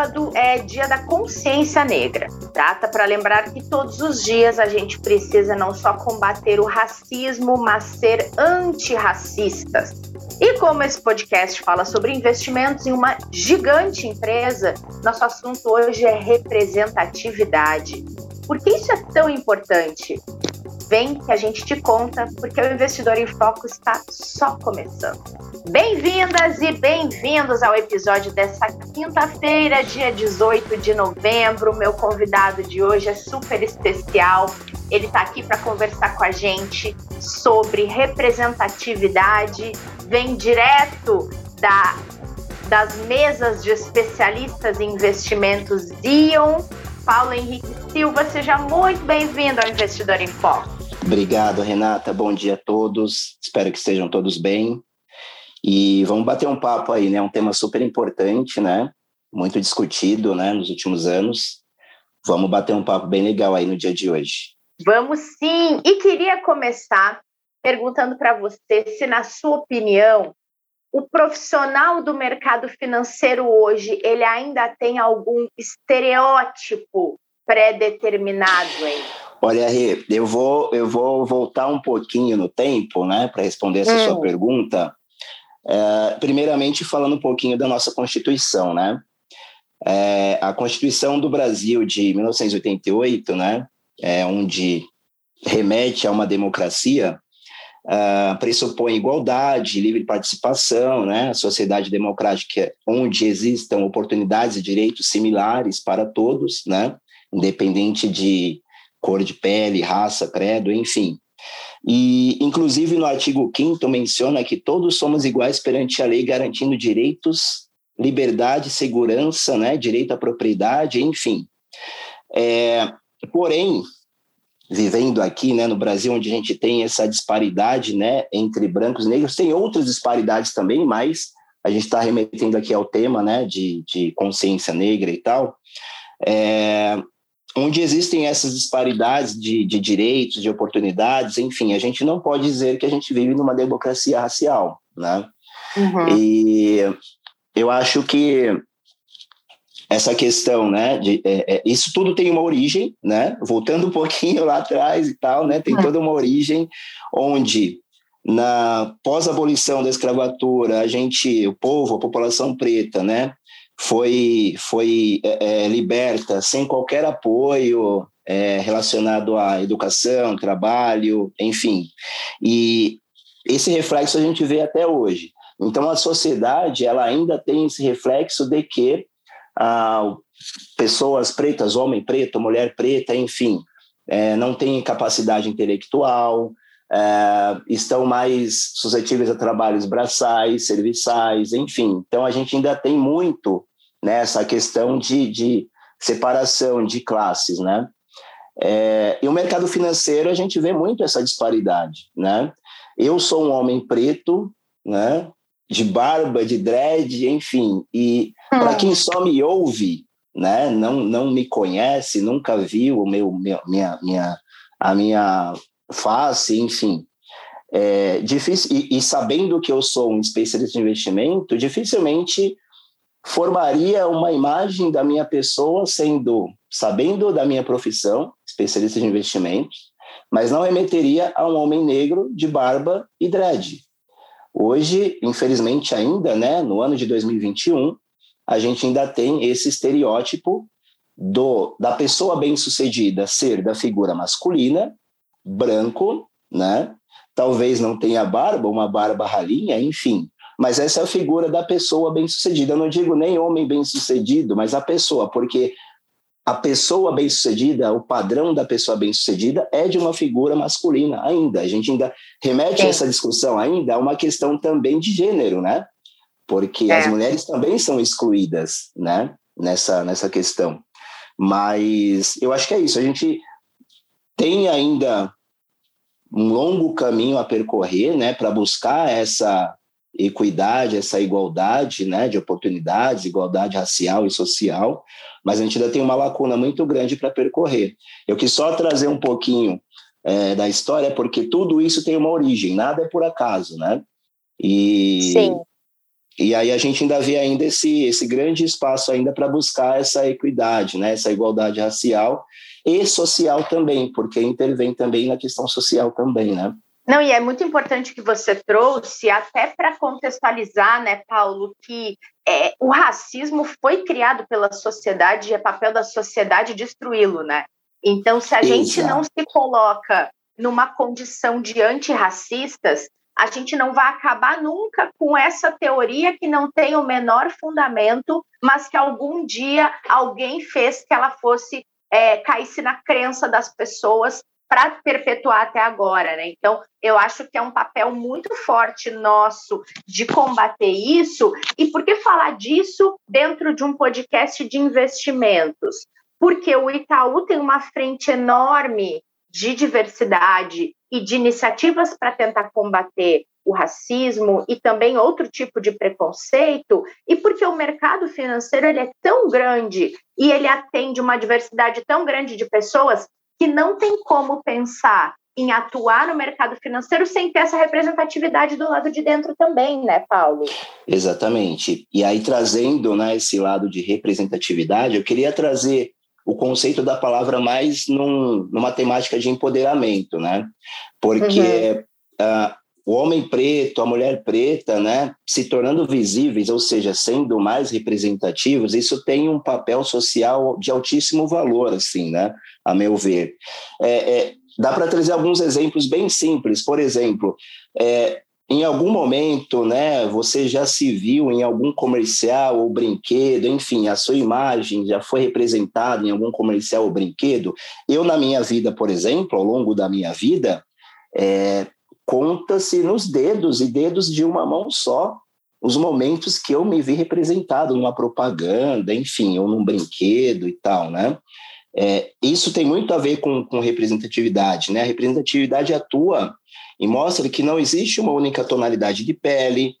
sábado é dia da consciência negra. Data para lembrar que todos os dias a gente precisa não só combater o racismo, mas ser antirracistas. E como esse podcast fala sobre investimentos em uma gigante empresa, nosso assunto hoje é representatividade. Por que isso é tão importante? Vem que a gente te conta, porque o Investidor em Foco está só começando. Bem-vindas e bem-vindos ao episódio dessa quinta-feira, dia 18 de novembro. Meu convidado de hoje é super especial. Ele está aqui para conversar com a gente sobre representatividade. Vem direto da, das mesas de especialistas em investimentos Dion. Paulo Henrique Silva, seja muito bem-vindo ao Investidor em Foco. Obrigado, Renata. Bom dia a todos. Espero que estejam todos bem. E vamos bater um papo aí, né? Um tema super importante, né? Muito discutido, né? Nos últimos anos. Vamos bater um papo bem legal aí no dia de hoje. Vamos sim. E queria começar perguntando para você se, na sua opinião, o profissional do mercado financeiro hoje ele ainda tem algum estereótipo pré-determinado, hein? Olha, Rê, eu vou, eu vou voltar um pouquinho no tempo, né, para responder essa hum. sua pergunta. É, primeiramente, falando um pouquinho da nossa Constituição, né? É, a Constituição do Brasil de 1988, né, é, onde remete a uma democracia, uh, pressupõe igualdade, livre participação, né, sociedade democrática onde existam oportunidades e direitos similares para todos, né, independente de cor de pele, raça, credo, enfim. E, inclusive, no artigo 5 menciona que todos somos iguais perante a lei, garantindo direitos, liberdade, segurança, né, direito à propriedade, enfim. É, porém, vivendo aqui, né, no Brasil, onde a gente tem essa disparidade, né, entre brancos e negros, tem outras disparidades também, mas a gente está remetendo aqui ao tema, né, de, de consciência negra e tal. É, onde existem essas disparidades de, de direitos, de oportunidades, enfim, a gente não pode dizer que a gente vive numa democracia racial, né? Uhum. E eu acho que essa questão, né, de, é, é, isso tudo tem uma origem, né, voltando um pouquinho lá atrás e tal, né, tem uhum. toda uma origem onde na pós-abolição da escravatura, a gente, o povo, a população preta, né, foi, foi é, é, liberta sem qualquer apoio é, relacionado à educação, trabalho, enfim. E esse reflexo a gente vê até hoje. Então, a sociedade ela ainda tem esse reflexo de que ah, pessoas pretas, homem preto, mulher preta, enfim, é, não têm capacidade intelectual, é, estão mais suscetíveis a trabalhos braçais, serviçais, enfim. Então, a gente ainda tem muito nessa né, questão de, de separação de classes, né? É, e o mercado financeiro a gente vê muito essa disparidade, né? Eu sou um homem preto, né? De barba, de dread, enfim. E para quem só me ouve, né? Não, não me conhece, nunca viu o meu, minha, minha, a minha face, enfim. É difícil e, e sabendo que eu sou um especialista de investimento, dificilmente formaria uma imagem da minha pessoa sendo sabendo da minha profissão, especialista de investimentos, mas não remeteria a um homem negro de barba e dread. Hoje, infelizmente ainda, né, no ano de 2021, a gente ainda tem esse estereótipo do da pessoa bem-sucedida ser da figura masculina, branco, né? Talvez não tenha barba, uma barba ralinha, enfim, mas essa é a figura da pessoa bem-sucedida. Eu não digo nem homem bem-sucedido, mas a pessoa, porque a pessoa bem-sucedida, o padrão da pessoa bem-sucedida é de uma figura masculina ainda. A gente ainda remete Sim. essa discussão ainda a uma questão também de gênero, né? Porque é. as mulheres também são excluídas, né? Nessa, nessa questão. Mas eu acho que é isso. A gente tem ainda um longo caminho a percorrer, né? Para buscar essa equidade, essa igualdade né, de oportunidades, igualdade racial e social, mas a gente ainda tem uma lacuna muito grande para percorrer. Eu quis só trazer um pouquinho é, da história, porque tudo isso tem uma origem, nada é por acaso, né? E, Sim. e aí a gente ainda vê ainda esse, esse grande espaço ainda para buscar essa equidade, né, essa igualdade racial e social também, porque intervém também na questão social também, né? Não, e é muito importante que você trouxe, até para contextualizar, né, Paulo, que é, o racismo foi criado pela sociedade e é papel da sociedade destruí-lo, né? Então, se a Exato. gente não se coloca numa condição de antirracistas, a gente não vai acabar nunca com essa teoria que não tem o menor fundamento, mas que algum dia alguém fez que ela fosse é, caísse na crença das pessoas para perpetuar até agora, né? Então, eu acho que é um papel muito forte nosso de combater isso. E por que falar disso dentro de um podcast de investimentos? Porque o Itaú tem uma frente enorme de diversidade e de iniciativas para tentar combater o racismo e também outro tipo de preconceito, e porque o mercado financeiro ele é tão grande e ele atende uma diversidade tão grande de pessoas que não tem como pensar em atuar no mercado financeiro sem ter essa representatividade do lado de dentro também, né, Paulo? Exatamente. E aí, trazendo né, esse lado de representatividade, eu queria trazer o conceito da palavra mais num, numa temática de empoderamento, né? Porque uhum. uh, o homem preto, a mulher preta, né, se tornando visíveis, ou seja, sendo mais representativos, isso tem um papel social de altíssimo valor, assim, né? a meu ver. É, é, dá para trazer alguns exemplos bem simples. Por exemplo, é, em algum momento, né, você já se viu em algum comercial ou brinquedo, enfim, a sua imagem já foi representada em algum comercial ou brinquedo. Eu, na minha vida, por exemplo, ao longo da minha vida, é, conta-se nos dedos e dedos de uma mão só os momentos que eu me vi representado numa propaganda, enfim, ou num brinquedo e tal, né? É, isso tem muito a ver com, com representatividade, né? A representatividade atua e mostra que não existe uma única tonalidade de pele,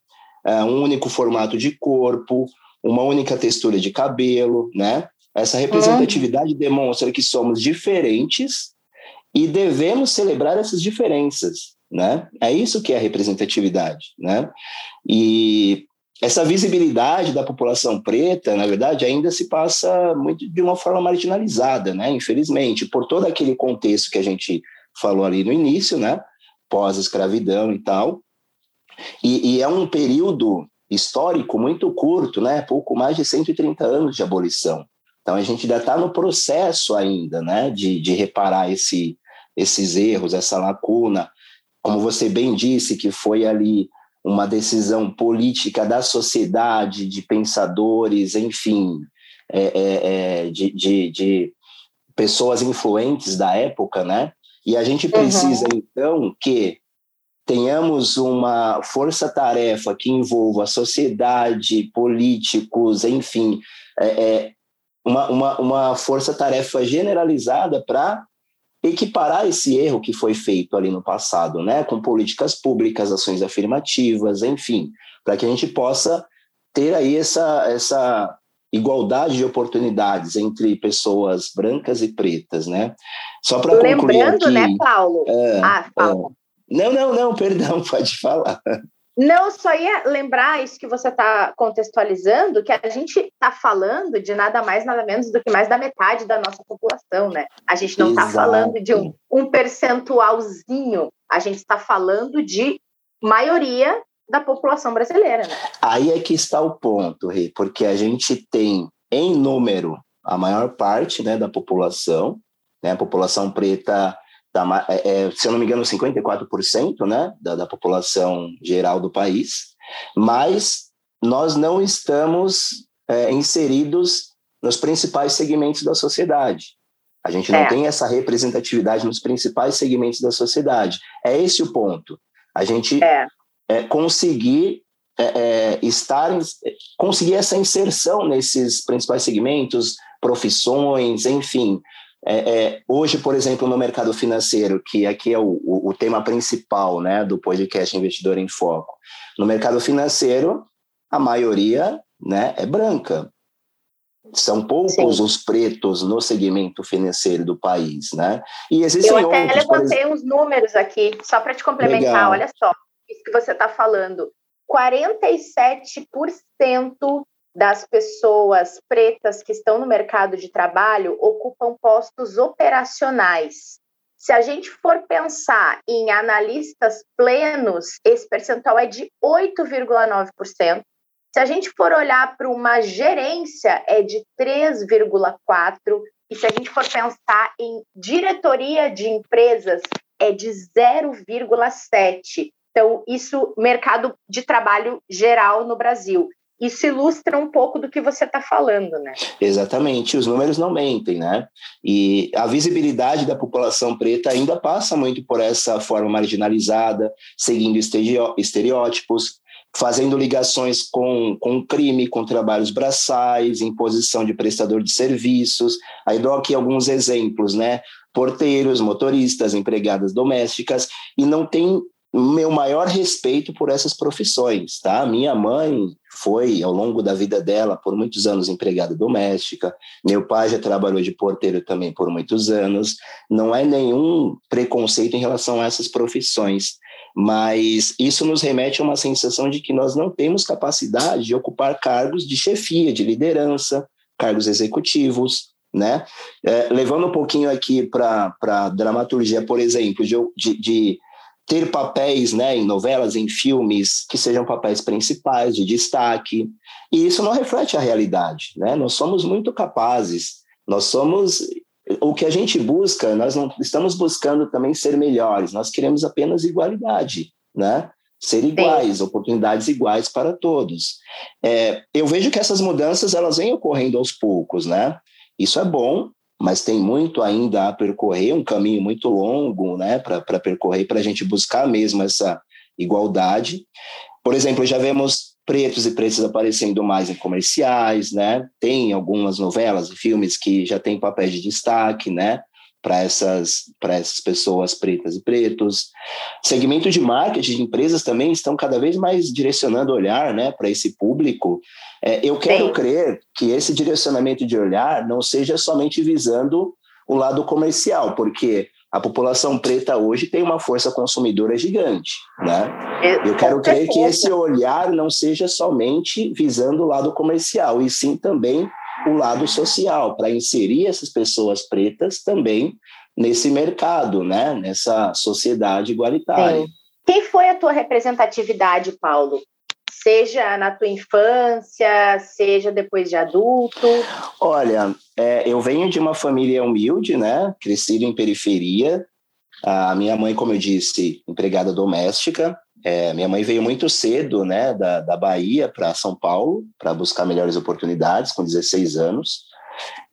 é, um único formato de corpo, uma única textura de cabelo, né? Essa representatividade uhum. demonstra que somos diferentes e devemos celebrar essas diferenças, né? É isso que é representatividade, né? E essa visibilidade da população preta, na verdade, ainda se passa muito de uma forma marginalizada, né? Infelizmente, por todo aquele contexto que a gente falou ali no início, né? Pós-escravidão e tal. E, e, é um período histórico muito curto, né? Pouco mais de 130 anos de abolição. Então a gente ainda está no processo ainda, né? De, de reparar esse, esses erros, essa lacuna. Como você bem disse, que foi ali uma decisão política da sociedade, de pensadores, enfim, é, é, é, de, de, de, pessoas influentes da época, né? E a gente precisa, uhum. então, que tenhamos uma força-tarefa que envolva a sociedade, políticos, enfim, é, é uma, uma, uma força-tarefa generalizada para equiparar esse erro que foi feito ali no passado, né, com políticas públicas, ações afirmativas, enfim, para que a gente possa ter aí essa, essa igualdade de oportunidades entre pessoas brancas e pretas, né? Só para concluir aqui, né, Paulo? É, ah, Paulo. É, não, não, não, perdão, pode falar. Não, só ia lembrar isso que você está contextualizando, que a gente está falando de nada mais, nada menos do que mais da metade da nossa população, né? A gente não está falando de um, um percentualzinho, a gente está falando de maioria da população brasileira, né? Aí é que está o ponto, Rei, porque a gente tem em número a maior parte né, da população, né? A população preta Tá, é, se eu não me engano, 54% né, da, da população geral do país, mas nós não estamos é, inseridos nos principais segmentos da sociedade. A gente não é. tem essa representatividade nos principais segmentos da sociedade. É esse o ponto. A gente é. é conseguir é, é, estar, conseguir essa inserção nesses principais segmentos, profissões, enfim, é, é, hoje, por exemplo, no mercado financeiro, que aqui é o, o, o, tema principal né, do podcast Investidor em Foco, no mercado financeiro, a maioria né, é branca. São poucos Sim. os pretos no segmento financeiro do país, né? E existem Eu até outros, levantei uns números aqui, só para te complementar, Legal. olha só, isso que você está falando. 47% das pessoas pretas que estão no mercado de trabalho ocupam postos operacionais. Se a gente for pensar em analistas plenos, esse percentual é de 8,9%. Se a gente for olhar para uma gerência, é de 3,4%. E se a gente for pensar em diretoria de empresas, é de 0,7%. Então, isso, mercado de trabalho geral no Brasil. Isso ilustra um pouco do que você está falando, né? Exatamente, os números não mentem, né? E a visibilidade da população preta ainda passa muito por essa forma marginalizada, seguindo estereótipos, fazendo ligações com, com crime, com trabalhos braçais, imposição de prestador de serviços. Aí dou aqui alguns exemplos, né? Porteiros, motoristas, empregadas domésticas, e não tem meu maior respeito por essas profissões, tá? Minha mãe foi, ao longo da vida dela, por muitos anos empregada doméstica. Meu pai já trabalhou de porteiro também por muitos anos. Não é nenhum preconceito em relação a essas profissões, mas isso nos remete a uma sensação de que nós não temos capacidade de ocupar cargos de chefia, de liderança, cargos executivos, né? É, levando um pouquinho aqui para a dramaturgia, por exemplo, de, de ter papéis né, em novelas, em filmes, que sejam papéis principais, de destaque. E isso não reflete a realidade. Né? Nós somos muito capazes, nós somos. O que a gente busca, nós não estamos buscando também ser melhores, nós queremos apenas igualdade, né? ser iguais, Sim. oportunidades iguais para todos. É, eu vejo que essas mudanças elas vêm ocorrendo aos poucos, né? Isso é bom, mas tem muito ainda a percorrer, um caminho muito longo né, para percorrer, para a gente buscar mesmo essa igualdade. Por exemplo, já vemos pretos e pretas aparecendo mais em comerciais, né? Tem algumas novelas e filmes que já têm papéis de destaque, né? Para essas, essas pessoas pretas e pretos. Segmento de marketing de empresas também estão cada vez mais direcionando o olhar né, para esse público. É, eu quero Sim. crer que esse direcionamento de olhar não seja somente visando o lado comercial, porque a população preta hoje tem uma força consumidora gigante, né? Eu quero crer que esse olhar não seja somente visando o lado comercial, e sim também o lado social, para inserir essas pessoas pretas também nesse mercado, né? nessa sociedade igualitária. Sim. Quem foi a tua representatividade, Paulo? Seja na tua infância, seja depois de adulto? Olha, é, eu venho de uma família humilde, né? Crescido em periferia. A minha mãe, como eu disse, empregada doméstica. É, minha mãe veio muito cedo, né, da, da Bahia para São Paulo para buscar melhores oportunidades, com 16 anos.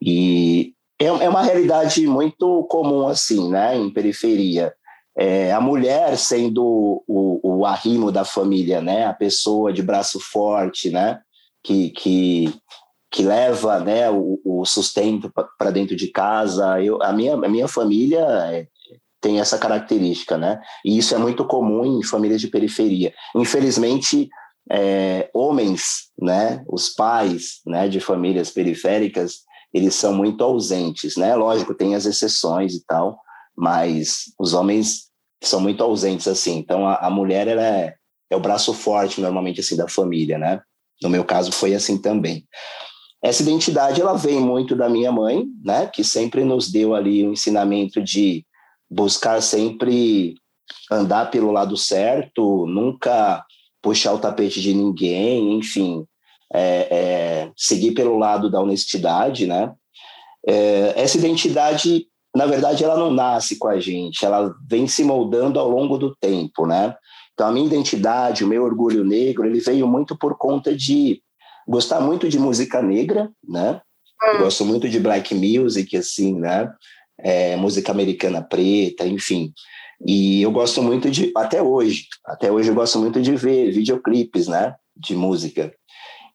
E é, é uma realidade muito comum, assim, né, em periferia. É, a mulher sendo o, o arrimo da família, né, a pessoa de braço forte, né, que, que, que leva né, o, o sustento para dentro de casa. Eu, a, minha, a minha família é, tem essa característica, né? E isso é muito comum em famílias de periferia. Infelizmente, é, homens, né, os pais, né, de famílias periféricas, eles são muito ausentes, né? Lógico, tem as exceções e tal, mas os homens são muito ausentes assim. Então a, a mulher ela é, é o braço forte normalmente assim da família, né? No meu caso foi assim também. Essa identidade ela vem muito da minha mãe, né, que sempre nos deu ali o um ensinamento de buscar sempre andar pelo lado certo, nunca puxar o tapete de ninguém, enfim, é, é, seguir pelo lado da honestidade, né? É, essa identidade, na verdade, ela não nasce com a gente, ela vem se moldando ao longo do tempo, né? Então, a minha identidade, o meu orgulho negro, ele veio muito por conta de gostar muito de música negra, né? Hum. gosto muito de black music, assim, né? É, música americana preta, enfim. E eu gosto muito de, até hoje, até hoje eu gosto muito de ver videoclipes, né, de música.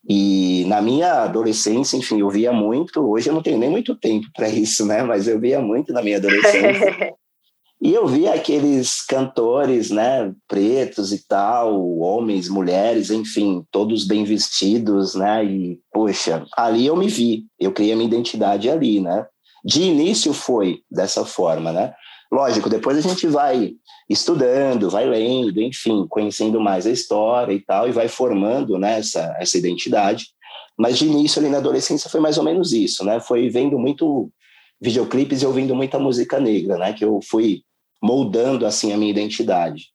E na minha adolescência, enfim, eu via muito. Hoje eu não tenho nem muito tempo para isso, né? Mas eu via muito na minha adolescência. e eu via aqueles cantores, né, pretos e tal, homens, mulheres, enfim, todos bem vestidos, né? E poxa, ali eu me vi. Eu criei a minha identidade ali, né? De início foi dessa forma, né? Lógico, depois a gente vai estudando, vai lendo, enfim, conhecendo mais a história e tal, e vai formando né, essa, essa identidade. Mas de início, ali na adolescência, foi mais ou menos isso, né? Foi vendo muito videoclipes e ouvindo muita música negra, né? Que eu fui moldando, assim, a minha identidade.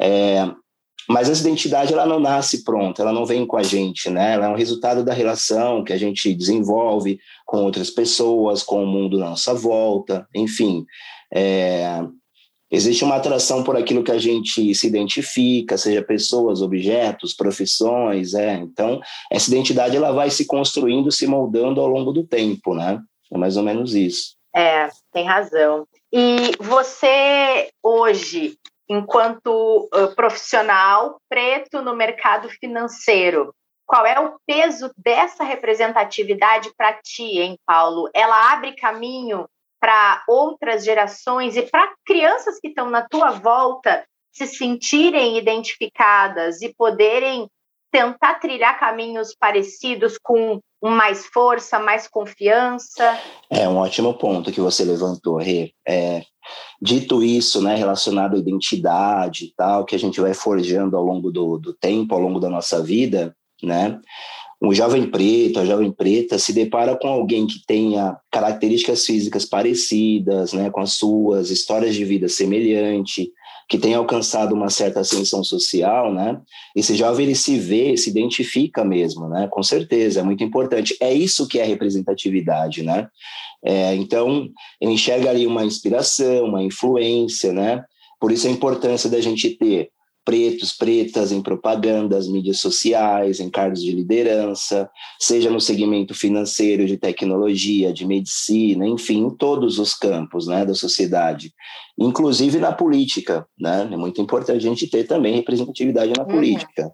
É, mas essa identidade, ela não nasce pronta, ela não vem com a gente, né? Ela é um resultado da relação que a gente desenvolve com outras pessoas, com o mundo à nossa volta, enfim. É, Existe uma atração por aquilo que a gente se identifica, seja pessoas, objetos, profissões, é. Então, essa identidade ela vai se construindo, se moldando ao longo do tempo, né? É mais ou menos isso. É, tem razão. E você hoje, enquanto uh, profissional preto no mercado financeiro, qual é o peso dessa representatividade para ti, hein, Paulo? Ela abre caminho para outras gerações e para crianças que estão na tua volta se sentirem identificadas e poderem tentar trilhar caminhos parecidos com mais força, mais confiança? É um ótimo ponto que você levantou, Rê. É, dito isso, né, relacionado à identidade e tal, que a gente vai forjando ao longo do, do tempo, ao longo da nossa vida, né? um jovem preto, a jovem preta se depara com alguém que tenha características físicas parecidas, né, com as suas, histórias de vida semelhante, que tenha alcançado uma certa ascensão social, né? Esse jovem ele se vê, se identifica mesmo, né? Com certeza, é muito importante. É isso que é representatividade, né? É, então, ele enxerga ali uma inspiração, uma influência, né? Por isso a importância da gente ter pretos, pretas em propagandas, mídias sociais, em cargos de liderança, seja no segmento financeiro, de tecnologia, de medicina, enfim, em todos os campos né, da sociedade, inclusive na política. Né? É muito importante a gente ter também representatividade na uhum. política.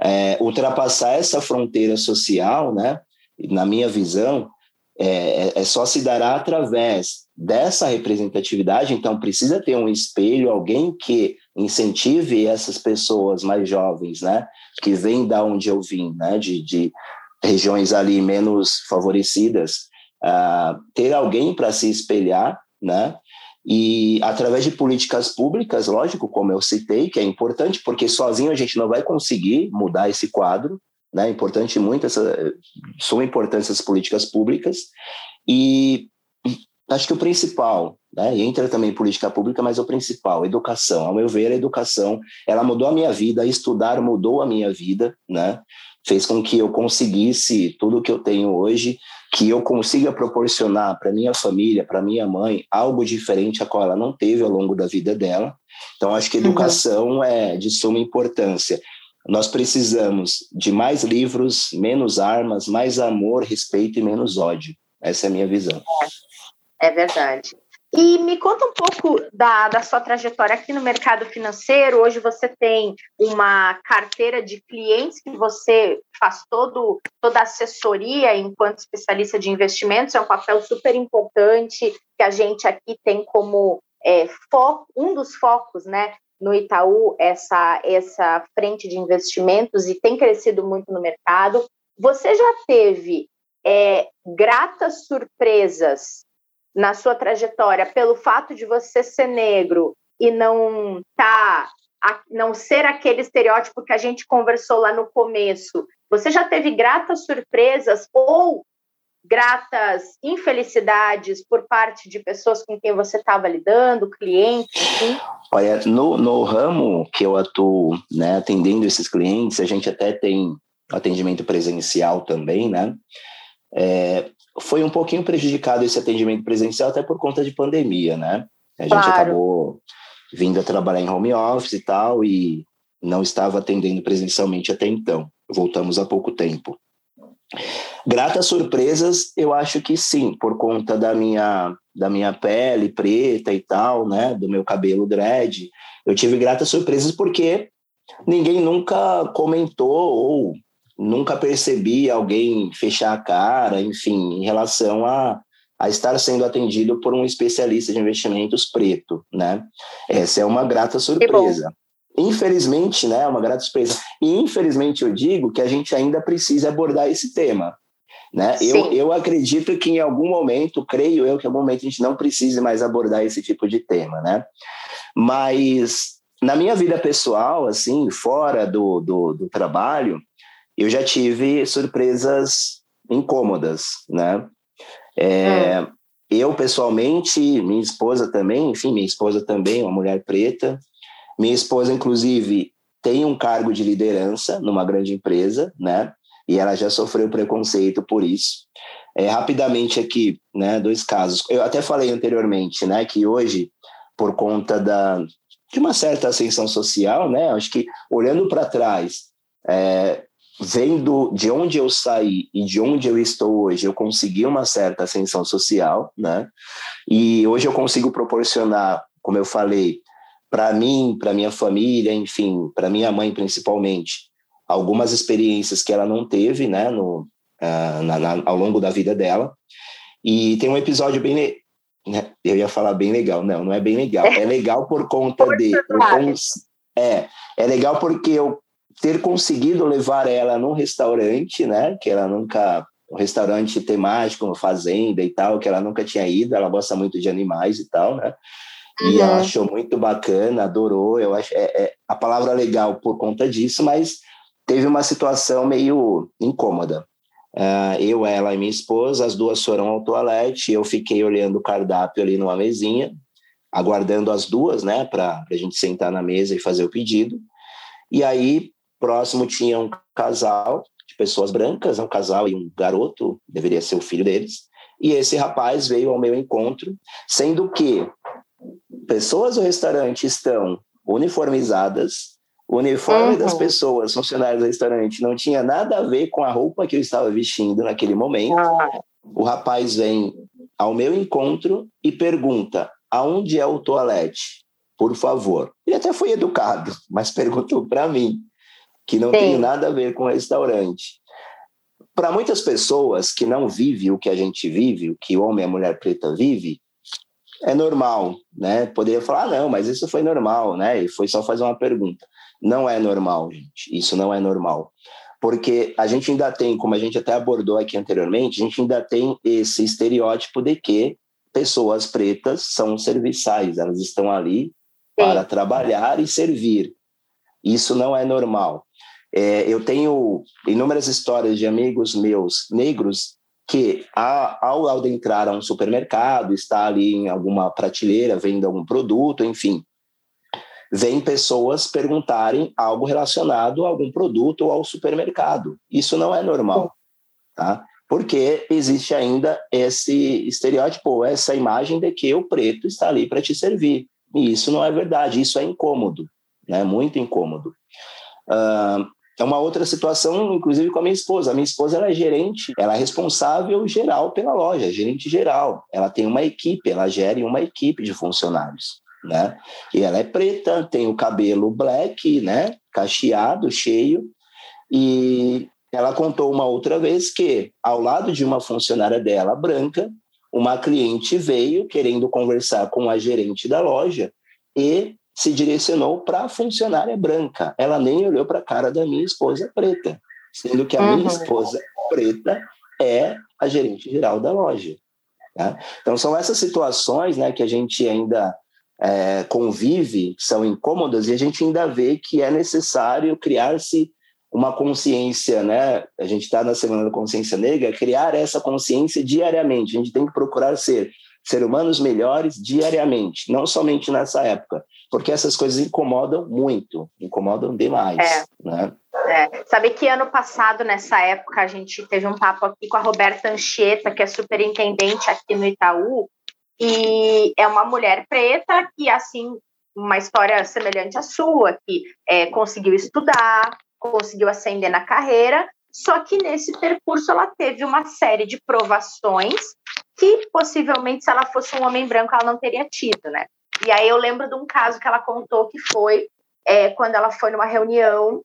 É, ultrapassar essa fronteira social, né, na minha visão, é, é, é só se dará através dessa representatividade, então precisa ter um espelho, alguém que incentive essas pessoas mais jovens, né, que vêm da onde eu vim, né, de, de regiões ali menos favorecidas, uh, ter alguém para se espelhar, né, e através de políticas públicas, lógico, como eu citei, que é importante, porque sozinho a gente não vai conseguir mudar esse quadro, né, é importante muito, essa, são importantes essas políticas públicas, e acho que o principal, né, e entra também política pública, mas o principal, educação. Ao meu ver, a educação, ela mudou a minha vida, estudar mudou a minha vida, né? Fez com que eu conseguisse tudo que eu tenho hoje, que eu consiga proporcionar para minha família, para minha mãe, algo diferente a qual ela não teve ao longo da vida dela. Então, acho que uhum. educação uhum. é de suma importância. Nós precisamos de mais livros, menos armas, mais amor, respeito e menos ódio. Essa é a minha visão. É verdade. E me conta um pouco da, da sua trajetória aqui no mercado financeiro. Hoje você tem uma carteira de clientes que você faz todo, toda a assessoria enquanto especialista de investimentos. É um papel super importante que a gente aqui tem como é, foco, um dos focos, né? No Itaú, essa, essa frente de investimentos e tem crescido muito no mercado. Você já teve é, gratas surpresas na sua trajetória pelo fato de você ser negro e não tá não ser aquele estereótipo que a gente conversou lá no começo, você já teve gratas surpresas ou gratas infelicidades por parte de pessoas com quem você estava lidando, clientes? Olha, no, no ramo que eu atuo, né, atendendo esses clientes, a gente até tem atendimento presencial também, né? É, foi um pouquinho prejudicado esse atendimento presencial até por conta de pandemia, né? A gente claro. acabou vindo a trabalhar em home office e tal e não estava atendendo presencialmente até então. Voltamos há pouco tempo. Gratas surpresas, eu acho que sim, por conta da minha da minha pele preta e tal, né, do meu cabelo dread. Eu tive gratas surpresas porque ninguém nunca comentou ou nunca percebi alguém fechar a cara, enfim, em relação a, a estar sendo atendido por um especialista de investimentos preto, né? Essa é uma grata surpresa. Infelizmente, né, uma grata surpresa. E infelizmente eu digo que a gente ainda precisa abordar esse tema. Né? Eu, eu acredito que em algum momento, creio eu que em algum momento a gente não precise mais abordar esse tipo de tema, né? Mas na minha vida pessoal, assim, fora do, do, do trabalho, eu já tive surpresas incômodas, né? É, hum. Eu, pessoalmente, minha esposa também, enfim, minha esposa também, uma mulher preta. Minha esposa, inclusive, tem um cargo de liderança numa grande empresa, né? E ela já sofreu preconceito por isso. É, rapidamente aqui, né, dois casos. Eu até falei anteriormente, né, que hoje, por conta da, de uma certa ascensão social, né, acho que olhando para trás, é, vendo de onde eu saí e de onde eu estou hoje, eu consegui uma certa ascensão social, né? E hoje eu consigo proporcionar, como eu falei, para mim, para minha família, enfim, para minha mãe principalmente, algumas experiências que ela não teve, né, no, uh, na, na, ao longo da vida dela. E tem um episódio bem, né, eu ia falar bem legal, não, não é bem legal, é legal por conta de, é, é legal porque eu ter conseguido levar ela num restaurante, né? Que ela nunca um restaurante temático, uma fazenda e tal, que ela nunca tinha ido. Ela gosta muito de animais e tal, né? E uhum. ela achou muito bacana, adorou. Eu acho é, é, a palavra legal por conta disso, mas teve uma situação meio incômoda. Uh, eu, ela e minha esposa, as duas foram ao toalete. Eu fiquei olhando o cardápio ali numa mesinha, aguardando as duas, né, para a gente sentar na mesa e fazer o pedido. E aí Próximo tinha um casal de pessoas brancas, um casal e um garoto, deveria ser o filho deles. E esse rapaz veio ao meu encontro, sendo que pessoas do restaurante estão uniformizadas, o uniforme uhum. das pessoas, funcionários do restaurante, não tinha nada a ver com a roupa que eu estava vestindo naquele momento. Ah. O rapaz vem ao meu encontro e pergunta: aonde é o toalete? Por favor. Ele até foi educado, mas perguntou para mim que não Sim. tem nada a ver com restaurante. Para muitas pessoas que não vivem o que a gente vive, o que o homem e a mulher preta vive, é normal, né? Poderia falar, ah, não, mas isso foi normal, né? E foi só fazer uma pergunta. Não é normal, gente. Isso não é normal. Porque a gente ainda tem, como a gente até abordou aqui anteriormente, a gente ainda tem esse estereótipo de que pessoas pretas são serviçais, elas estão ali Sim. para trabalhar e servir. Isso não é normal. É, eu tenho inúmeras histórias de amigos meus negros que, ao, ao entrar a um supermercado, está ali em alguma prateleira, vendo algum produto, enfim, vem pessoas perguntarem algo relacionado a algum produto ou ao supermercado. Isso não é normal, tá? Porque existe ainda esse estereótipo, essa imagem de que o preto está ali para te servir. E isso não é verdade, isso é incômodo, né? Muito incômodo. Uh, é uma outra situação, inclusive com a minha esposa. A minha esposa ela é gerente, ela é responsável geral pela loja, gerente geral. Ela tem uma equipe, ela gere uma equipe de funcionários, né? E ela é preta, tem o cabelo black, né? Cacheado, cheio. E ela contou uma outra vez que, ao lado de uma funcionária dela branca, uma cliente veio querendo conversar com a gerente da loja e se direcionou para a funcionária branca. Ela nem olhou para a cara da minha esposa preta, sendo que a uhum. minha esposa preta é a gerente geral da loja. Tá? Então, são essas situações né, que a gente ainda é, convive, que são incômodas, e a gente ainda vê que é necessário criar-se uma consciência, né? A gente está na Semana da Consciência Negra, criar essa consciência diariamente. A gente tem que procurar ser ser humanos melhores diariamente, não somente nessa época, porque essas coisas incomodam muito, incomodam demais. É. Né? É. Sabe que ano passado, nessa época, a gente teve um papo aqui com a Roberta Anchieta, que é superintendente aqui no Itaú, e é uma mulher preta que, assim, uma história semelhante à sua, que é, conseguiu estudar, conseguiu ascender na carreira, só que nesse percurso ela teve uma série de provações que possivelmente, se ela fosse um homem branco, ela não teria tido, né? E aí eu lembro de um caso que ela contou que foi é, quando ela foi numa reunião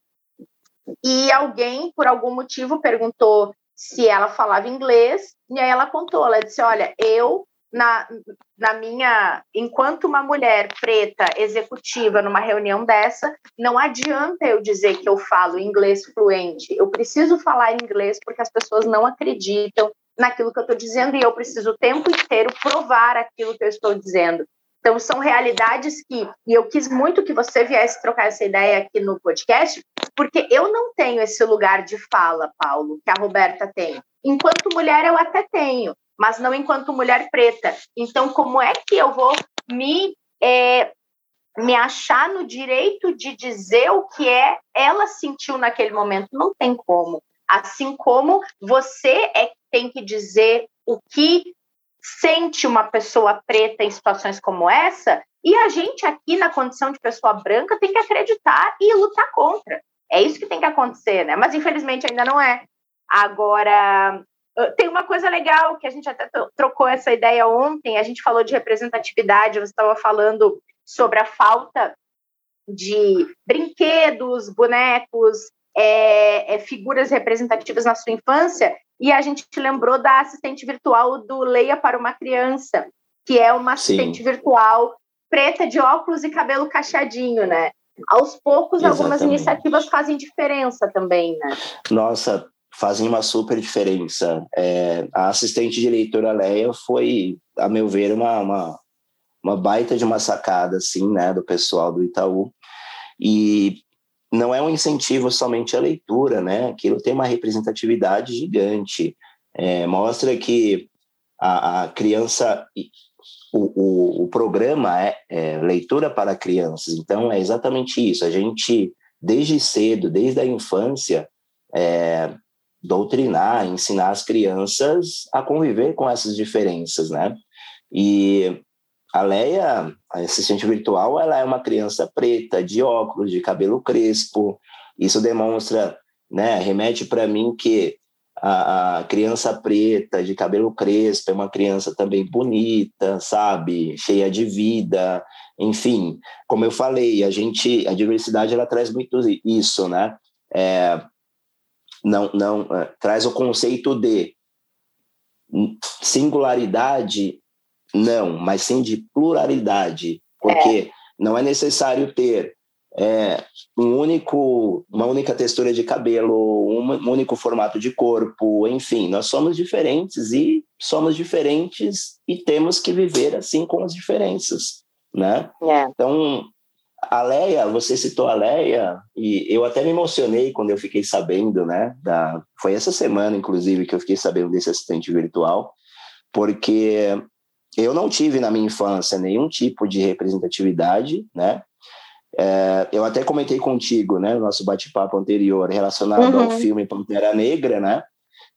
e alguém, por algum motivo, perguntou se ela falava inglês, e aí ela contou, ela disse, olha, eu na, na minha, enquanto uma mulher preta executiva numa reunião dessa, não adianta eu dizer que eu falo inglês fluente. Eu preciso falar inglês porque as pessoas não acreditam naquilo que eu estou dizendo e eu preciso o tempo inteiro provar aquilo que eu estou dizendo. Então, são realidades que, e eu quis muito que você viesse trocar essa ideia aqui no podcast, porque eu não tenho esse lugar de fala, Paulo, que a Roberta tem. Enquanto mulher, eu até tenho, mas não enquanto mulher preta. Então, como é que eu vou me, é, me achar no direito de dizer o que é ela sentiu naquele momento? Não tem como. Assim como você é tem que dizer o que sente uma pessoa preta em situações como essa, e a gente aqui na condição de pessoa branca tem que acreditar e lutar contra. É isso que tem que acontecer, né? Mas infelizmente ainda não é. Agora, tem uma coisa legal que a gente até trocou essa ideia ontem, a gente falou de representatividade, você estava falando sobre a falta de brinquedos, bonecos, é, é, figuras representativas na sua infância, e a gente lembrou da assistente virtual do Leia para uma Criança, que é uma assistente Sim. virtual preta de óculos e cabelo cacheadinho, né? Aos poucos, Exatamente. algumas iniciativas fazem diferença também, né? Nossa, fazem uma super diferença. É, a assistente de leitura Leia foi, a meu ver, uma, uma, uma baita de uma sacada, assim, né, do pessoal do Itaú. E não é um incentivo somente à leitura, né? Aquilo tem uma representatividade gigante. É, mostra que a, a criança, o, o, o, programa é, é leitura para crianças. Então é exatamente isso. A gente desde cedo, desde a infância, é, doutrinar, ensinar as crianças a conviver com essas diferenças, né? E a Leia, a assistente virtual, ela é uma criança preta, de óculos, de cabelo crespo. Isso demonstra, né, remete para mim que a, a, criança preta, de cabelo crespo, é uma criança também bonita, sabe, cheia de vida. Enfim, como eu falei, a gente, a diversidade ela traz muito isso, né? É, não, não é, traz o conceito de singularidade, não, mas sim de pluralidade, porque é. não é necessário ter é, um único, uma única textura de cabelo, um, um único formato de corpo, enfim, nós somos diferentes e somos diferentes e temos que viver assim com as diferenças, né? É. Então, a Leia, você citou a Leia, e eu até me emocionei quando eu fiquei sabendo, né? Da, foi essa semana, inclusive, que eu fiquei sabendo desse assistente virtual, porque eu não tive na minha infância nenhum tipo de representatividade, né? É, eu até comentei contigo, né, no nosso bate-papo anterior, relacionado uhum. ao filme Pantera Negra, né?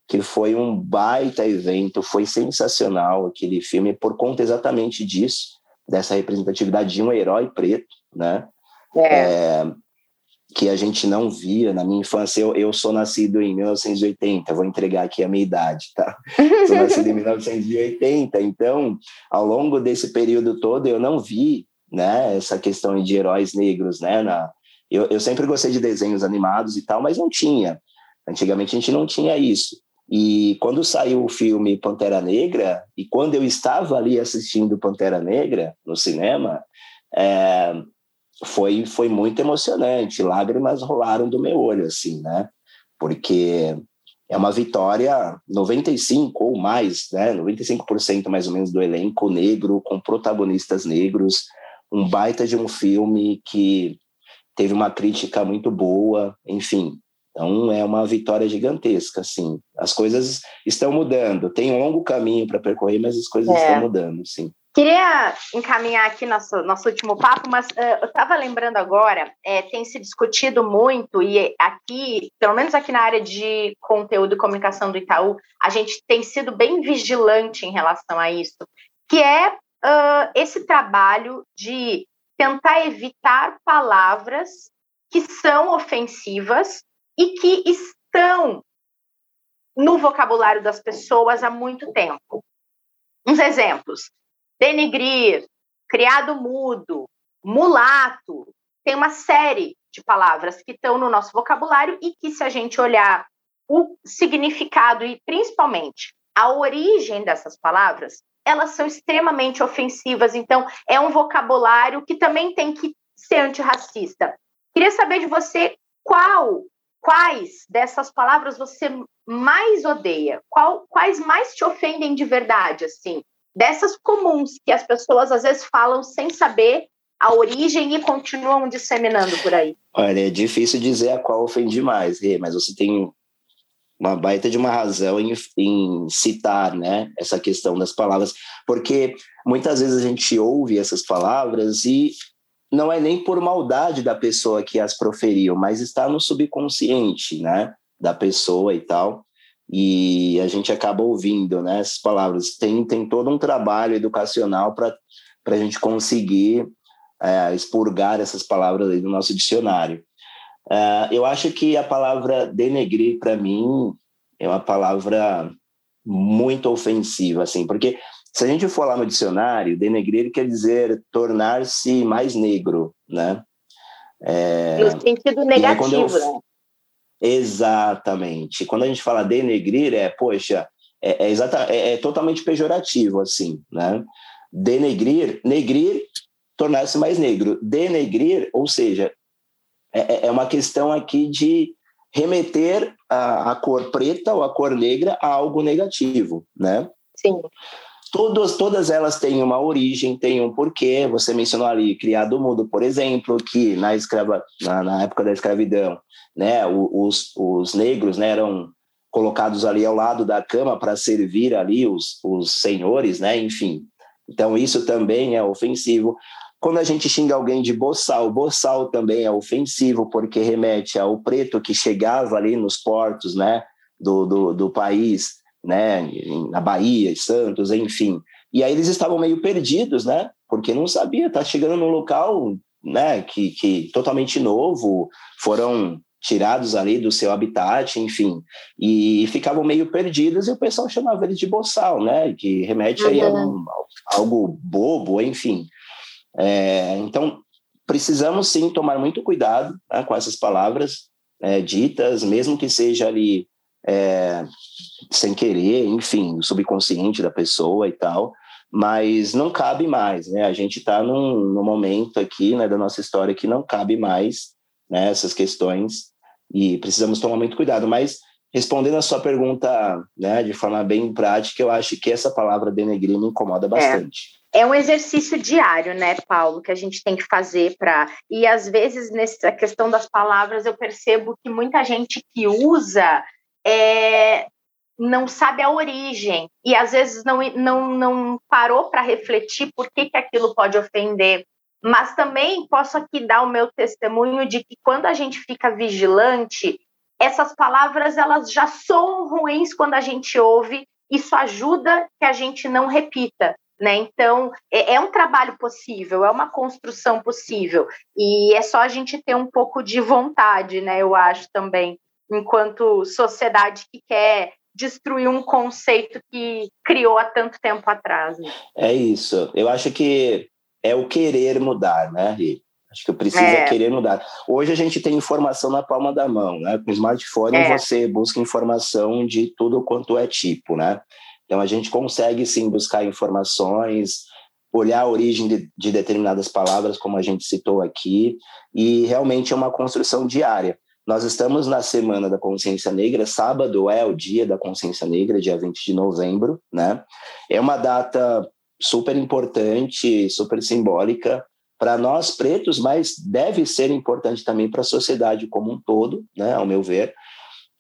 Que foi um baita evento, foi sensacional aquele filme por conta exatamente disso, dessa representatividade de um herói preto, né? É. É, que a gente não via na minha infância. Eu, eu sou nascido em 1980, vou entregar aqui a minha idade, tá? sou nascido em 1980, então, ao longo desse período todo, eu não vi né, essa questão de heróis negros, né? Na, eu, eu sempre gostei de desenhos animados e tal, mas não tinha. Antigamente a gente não tinha isso. E quando saiu o filme Pantera Negra, e quando eu estava ali assistindo Pantera Negra no cinema, é, foi, foi muito emocionante. Lágrimas rolaram do meu olho, assim, né? Porque é uma vitória 95 ou mais, né? 95% mais ou menos do elenco negro, com protagonistas negros, um baita de um filme que teve uma crítica muito boa, enfim. Então é uma vitória gigantesca, assim. As coisas estão mudando. Tem um longo caminho para percorrer, mas as coisas é. estão mudando, sim. Queria encaminhar aqui nosso, nosso último papo, mas uh, eu estava lembrando agora, é, tem se discutido muito, e aqui, pelo menos aqui na área de conteúdo e comunicação do Itaú, a gente tem sido bem vigilante em relação a isso, que é uh, esse trabalho de tentar evitar palavras que são ofensivas e que estão no vocabulário das pessoas há muito tempo. Uns exemplos denegrir, criado mudo, mulato. Tem uma série de palavras que estão no nosso vocabulário e que, se a gente olhar o significado e principalmente a origem dessas palavras, elas são extremamente ofensivas. Então, é um vocabulário que também tem que ser antirracista. Queria saber de você qual, quais dessas palavras você mais odeia? Qual, quais mais te ofendem de verdade, assim? Dessas comuns que as pessoas às vezes falam sem saber a origem e continuam disseminando por aí? Olha, é difícil dizer a qual ofende mais, mas você tem uma baita de uma razão em, em, citar né, essa questão das palavras, porque muitas vezes a gente ouve essas palavras e não é nem por maldade da pessoa que as proferiu, mas está no subconsciente né, da pessoa e tal, e a gente acaba ouvindo né, essas palavras. Tem, tem todo um trabalho educacional para a gente conseguir é, expurgar essas palavras aí do nosso dicionário. Uh, eu acho que a palavra denegrir, para mim, é uma palavra muito ofensiva, assim, porque se a gente for lá no dicionário, denegrir quer dizer tornar-se mais negro, né? É, no sentido negativo, eu... né? Exatamente. Quando a gente fala denegrir, é, poxa, é, é, exata, é, é totalmente pejorativo, assim, né? Denegrir, negrir, tornar-se mais negro. Denegrir, ou seja, é, é, é uma questão aqui de remeter a, a, cor preta ou a cor negra a algo negativo, né? Sim. Todas, todas elas têm uma origem, têm um porquê. Você mencionou ali criado mudo, por exemplo, que na, escrava, na, na época da escravidão, né, os, os negros né, eram colocados ali ao lado da cama para servir ali os, os senhores, né? Enfim, então isso também é ofensivo. Quando a gente xinga alguém de boçal, boçal também é ofensivo, porque remete ao preto que chegava ali nos portos né, do, do, do país, né, na Bahia, Santos, enfim. E aí eles estavam meio perdidos, né? Porque não sabia, tá chegando num local né, que, que totalmente novo, foram tirados ali do seu habitat, enfim, e ficavam meio perdidos e o pessoal chamava eles de boçal, né, que remete uhum. aí a, um, a algo bobo, enfim. É, então, precisamos sim tomar muito cuidado né, com essas palavras é, ditas, mesmo que seja ali é, sem querer, enfim, subconsciente da pessoa e tal, mas não cabe mais, né? A gente está num, num, momento aqui né, da nossa história que não cabe mais né, essas questões e precisamos tomar muito cuidado. Mas respondendo a sua pergunta né, de forma bem prática, eu acho que essa palavra denegrir me incomoda é. bastante é um exercício diário, né, Paulo, que a gente tem que fazer para. E às vezes, nessa questão das palavras, eu percebo que muita gente que usa é, não sabe a origem e às vezes não, não, não parou para refletir por que, que aquilo pode ofender. Mas também posso aqui dar o meu testemunho de que quando a gente fica vigilante, essas palavras elas já são ruins quando a gente ouve, isso ajuda que a gente não repita. Né? Então, é, é, um trabalho possível, é uma construção possível, e é só a gente ter um pouco de vontade, né? Eu acho também, enquanto sociedade que quer destruir um conceito que criou há tanto tempo atrás. Né? É isso. Eu acho que é o querer mudar, né, Rê? Acho que precisa é. querer mudar. Hoje a gente tem informação na palma da mão, né? Com o smartphone é. você busca informação de tudo quanto é tipo, né? Então, a gente consegue sim buscar informações, olhar a origem de, de, determinadas palavras, como a gente citou aqui, e realmente é uma construção diária. Nós estamos na Semana da Consciência Negra, sábado é o dia da Consciência Negra, dia 20 de novembro, né? É uma data super importante, super simbólica para nós pretos, mas deve ser importante também para a sociedade como um todo, né, ao meu ver,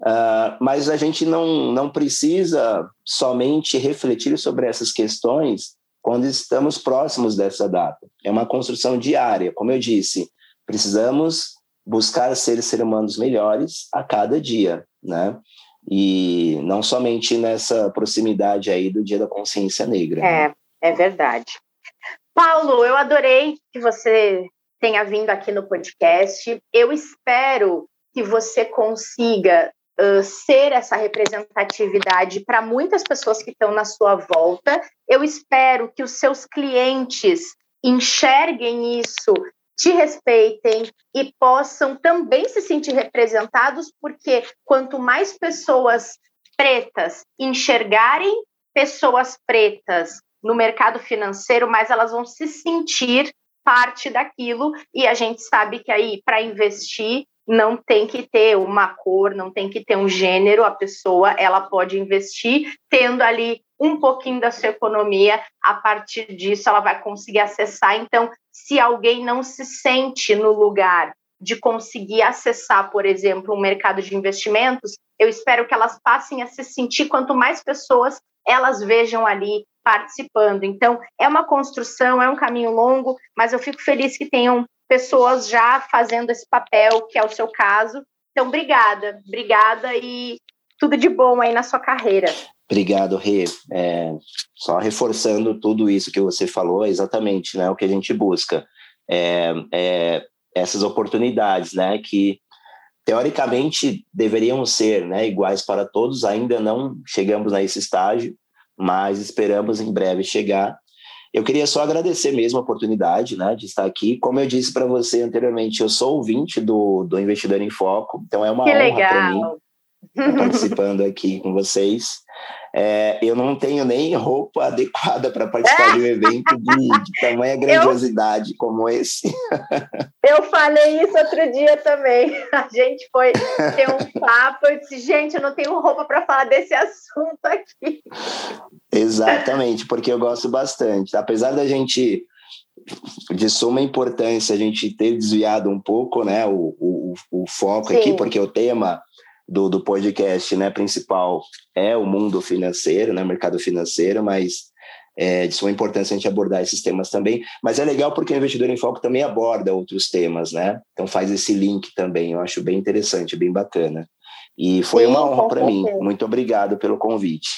Uh, mas a gente não, não precisa somente refletir sobre essas questões quando estamos próximos dessa data. É uma construção diária. Como eu disse, precisamos buscar ser seres humanos melhores a cada dia, né? E não somente nessa proximidade aí do Dia da Consciência Negra. É, né? é verdade. Paulo, eu adorei que você tenha vindo aqui no podcast. Eu espero que você consiga uh, ser essa representatividade para muitas pessoas que estão na sua volta. Eu espero que os seus clientes enxerguem isso, te respeitem e possam também se sentir representados, porque quanto mais pessoas pretas enxergarem pessoas pretas no mercado financeiro, mais elas vão se sentir parte daquilo. E a gente sabe que aí para investir não tem que ter uma cor, não tem que ter um gênero, a pessoa ela pode investir tendo ali um pouquinho da sua economia, a partir disso ela vai conseguir acessar. Então, se alguém não se sente no lugar de conseguir acessar, por exemplo, um mercado de investimentos, eu espero que elas passem a se sentir quanto mais pessoas elas vejam ali participando. Então, é uma construção, é um caminho longo, mas eu fico feliz que tenham pessoas já fazendo esse papel, que é o seu caso. Então, obrigada, obrigada e tudo de bom aí na sua carreira. Obrigado, Rê. É, só reforçando tudo isso que você falou, é exatamente né, o que a gente busca. É, é, essas oportunidades, né, que teoricamente deveriam ser né, iguais para todos, ainda não chegamos a esse estágio, mas esperamos em breve chegar. Eu queria só agradecer mesmo a oportunidade né, de estar aqui. Como eu disse para você anteriormente, eu sou ouvinte do, do Investidor em Foco, então é uma que honra para mim estar participando aqui com vocês. É, eu não tenho nem roupa adequada para participar de um evento de, de tamanha grandiosidade eu, como esse. Eu falei isso outro dia também. A gente foi ter um papo e disse, gente, eu não tenho roupa para falar desse assunto aqui. Exatamente, porque eu gosto bastante. Apesar da gente de suma importância a gente ter desviado um pouco né, o, o, o foco Sim. aqui, porque o tema do, do podcast né, principal é o mundo financeiro, né, mercado financeiro, mas é de suma importância a gente abordar esses temas também. Mas é legal porque o Investidor em Foco também aborda outros temas, né? Então faz esse link também, eu acho bem interessante, bem bacana. E foi Sim, uma honra para mim. Muito obrigado pelo convite.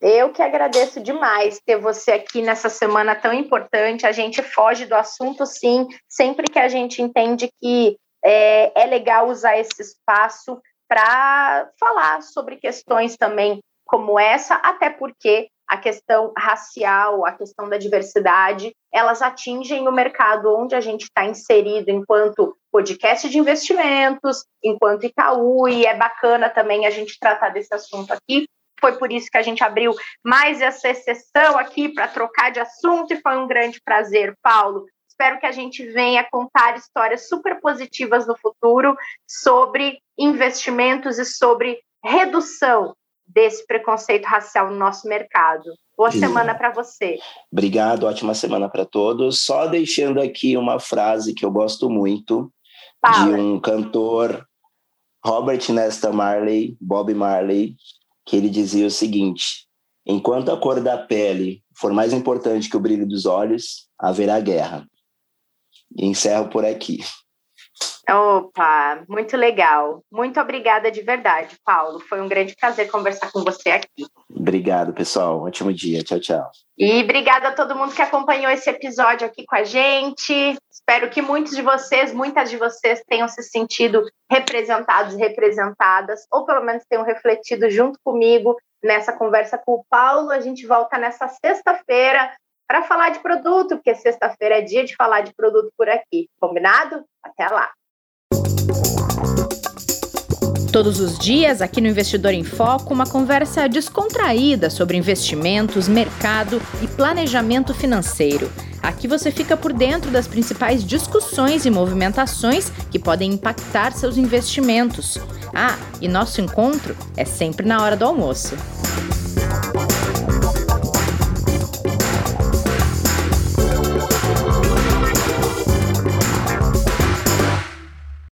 Eu que agradeço demais ter você aqui nessa semana tão importante. A gente foge do assunto, sim, sempre que a gente entende que é, é legal usar esse espaço para falar sobre questões também como essa, até porque a questão racial, a questão da diversidade, elas atingem o mercado onde a gente está inserido enquanto podcast de investimentos, enquanto Itaú, e é bacana também a gente tratar desse assunto aqui. Foi por isso que a gente abriu mais essa sessão aqui para trocar de assunto e foi um grande prazer, Paulo, espero que a gente venha contar histórias super positivas no futuro sobre investimentos e sobre redução desse preconceito racial no nosso mercado. Boa semana para você. Obrigado, ótima semana para todos. Só deixando aqui uma frase que eu gosto muito Fala. de um cantor, Robert Nesta Marley, Bob Marley, que ele dizia o seguinte: enquanto a cor da pele for mais importante que o brilho dos olhos, haverá guerra. E encerro por aqui. Opa, muito legal. Muito obrigada de verdade, Paulo. Foi um grande prazer conversar com você aqui. Obrigado, pessoal. Ótimo dia. Tchau, tchau. E obrigada a todo mundo que acompanhou esse episódio aqui com a gente. Espero que muitos de vocês, muitas de vocês tenham se sentido representados e representadas, ou pelo menos tenham refletido junto comigo nessa conversa com o Paulo. A gente volta nessa sexta-feira para falar de produto, porque sexta-feira é dia de falar de produto por aqui. Combinado? Até lá! Todos os dias, aqui no Investidor em Foco, uma conversa descontraída sobre investimentos, mercado e planejamento financeiro. Aqui você fica por dentro das principais discussões e movimentações que podem impactar seus investimentos. Ah, e nosso encontro é sempre na hora do almoço.